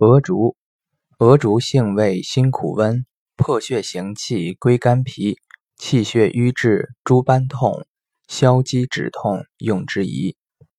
鹅竹，鹅竹性味辛苦温，破血行气，归肝脾，气血瘀滞，诸斑痛，消积止痛，用之宜。